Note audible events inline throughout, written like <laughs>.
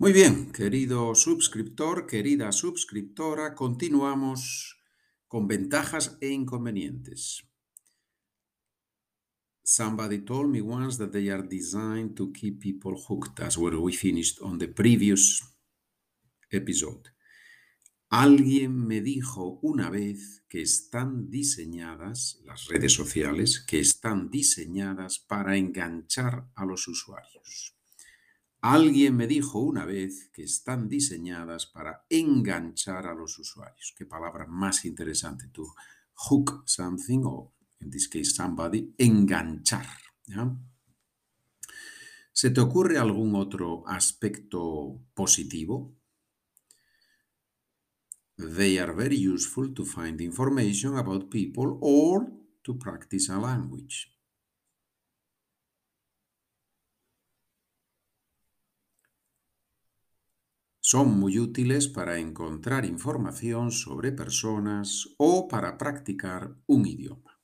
Muy bien, querido suscriptor, querida suscriptora, continuamos con ventajas e inconvenientes. Somebody told me once that they are designed to keep people hooked. That's where we finished on the previous episode. Alguien me dijo una vez que están diseñadas, las redes sociales, que están diseñadas para enganchar a los usuarios. Alguien me dijo una vez que están diseñadas para enganchar a los usuarios. Qué palabra más interesante tú. Hook something, o en this case somebody, enganchar. ¿Se te ocurre algún otro aspecto positivo? They are very useful to find information about people or to practice a language. Son muy útiles para encontrar información sobre personas o para practicar un idioma.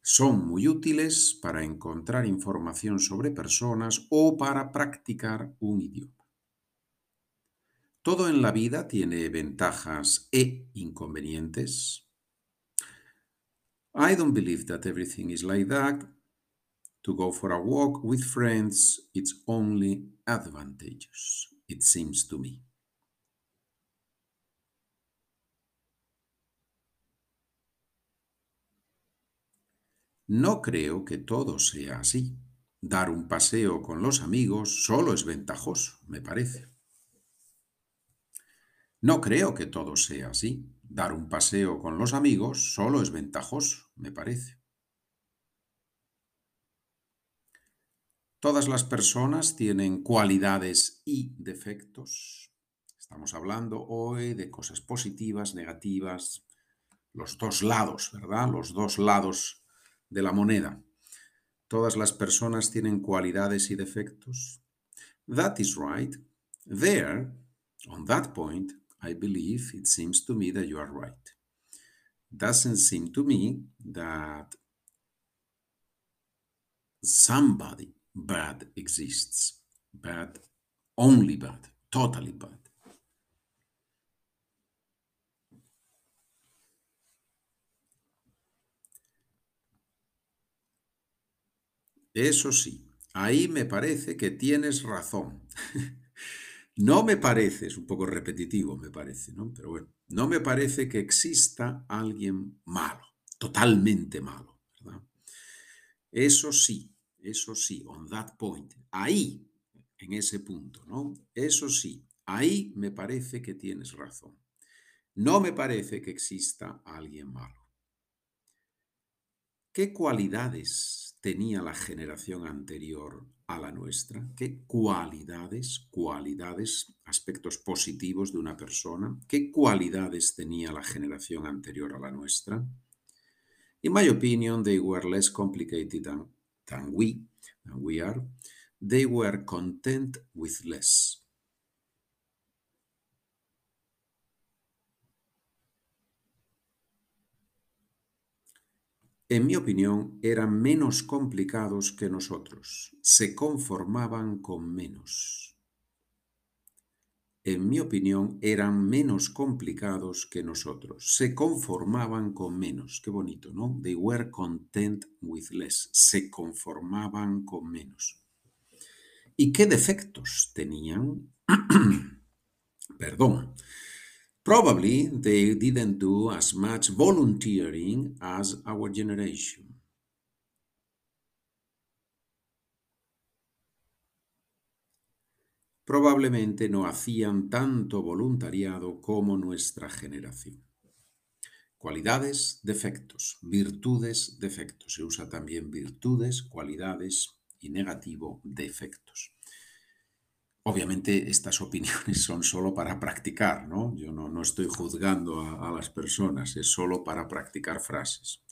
Son muy útiles para encontrar información sobre personas o para practicar un idioma. Todo en la vida tiene ventajas e inconvenientes. I don't believe that everything is like that. To go for a walk with friends, it's only advantageous it seems to me. No creo que todo sea así. Dar un paseo con los amigos solo es ventajoso, me parece. No creo que todo sea así. Dar un paseo con los amigos solo es ventajoso, me parece. Todas las personas tienen cualidades y defectos. Estamos hablando hoy de cosas positivas, negativas, los dos lados, ¿verdad? Los dos lados de la moneda. Todas las personas tienen cualidades y defectos. That is right. There, on that point, I believe it seems to me that you are right. Doesn't seem to me that somebody bad exists. Bad, only bad, totally bad. Eso sí, ahí me parece que tienes razón. <laughs> no me parece, es un poco repetitivo, me parece, ¿no? Pero bueno, no me parece que exista alguien malo, totalmente malo, ¿verdad? Eso sí, eso sí, on that point, ahí, en ese punto, ¿no? Eso sí, ahí me parece que tienes razón. No me parece que exista alguien malo. ¿Qué cualidades tenía la generación anterior a la nuestra? ¿Qué cualidades, cualidades, aspectos positivos de una persona? ¿Qué cualidades tenía la generación anterior a la nuestra? In my opinion, they were less complicated than than we, than we are, they were content with less. En mi opinión, eran menos complicados que nosotros, se conformaban con menos en mi opinión, eran menos complicados que nosotros. Se conformaban con menos. Qué bonito, ¿no? They were content with less. Se conformaban con menos. ¿Y qué defectos tenían? <clears throat> Perdón. Probably they didn't do as much volunteering as our generation. Probablemente no hacían tanto voluntariado como nuestra generación. Cualidades, defectos, virtudes, defectos. Se usa también virtudes, cualidades y negativo, defectos. Obviamente estas opiniones son solo para practicar, ¿no? Yo no, estoy juzgando a, las personas, es solo para practicar frases.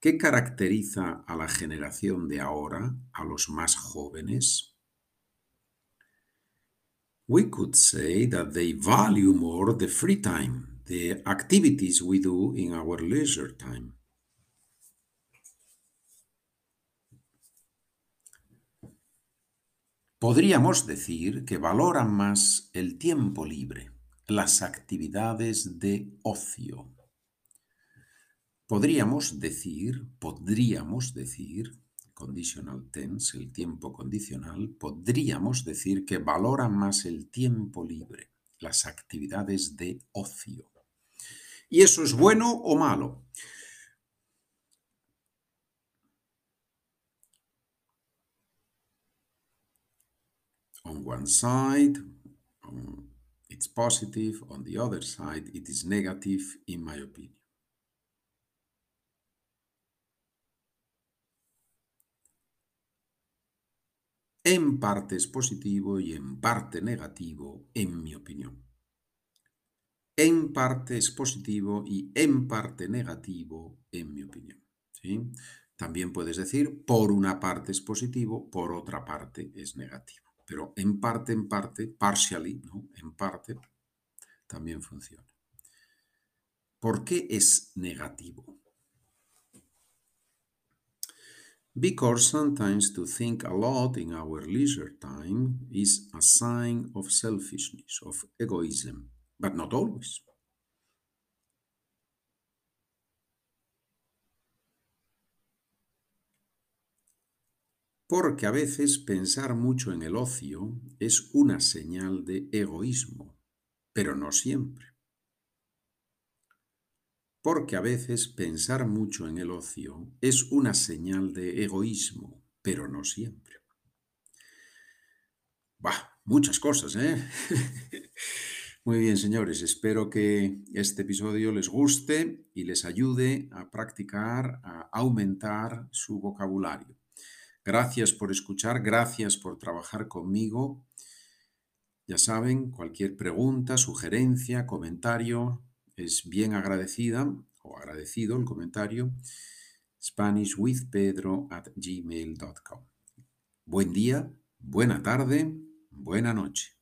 ¿Qué caracteriza a la generación de ahora, a los más jóvenes? We could say that they value more the free time, the activities we do in our leisure time. Podríamos decir que valoran más el tiempo libre, las actividades de ocio. Podríamos decir, podríamos decir, conditional tense, el tiempo condicional, podríamos decir que valoran más el tiempo libre, las actividades de ocio. ¿Y eso es bueno o malo? On one side, it's positive, on the other side, it is negative, in my opinion. En parte es positivo y en parte negativo, en mi opinión. En parte es positivo y en parte negativo, en mi opinión. ¿sí? También puedes decir, por una parte es positivo, por otra parte es negativo pero en parte, en parte, partially, ¿no? en parte, también funciona. ¿Por qué es negativo? Because sometimes to think a lot in our leisure time is a sign of selfishness, of egoism, but not always. porque a veces pensar mucho en el ocio es una señal de egoísmo, pero no siempre. Porque a veces pensar mucho en el ocio es una señal de egoísmo, pero no siempre. Bah, muchas cosas, ¿eh? <laughs> Muy bien, señores, espero que este episodio les guste y les ayude a practicar, a aumentar su vocabulario. Gracias por escuchar, gracias por trabajar conmigo. Ya saben, cualquier pregunta, sugerencia, comentario es bien agradecida o agradecido el comentario. SpanishWithPedro at gmail.com. Buen día, buena tarde, buena noche.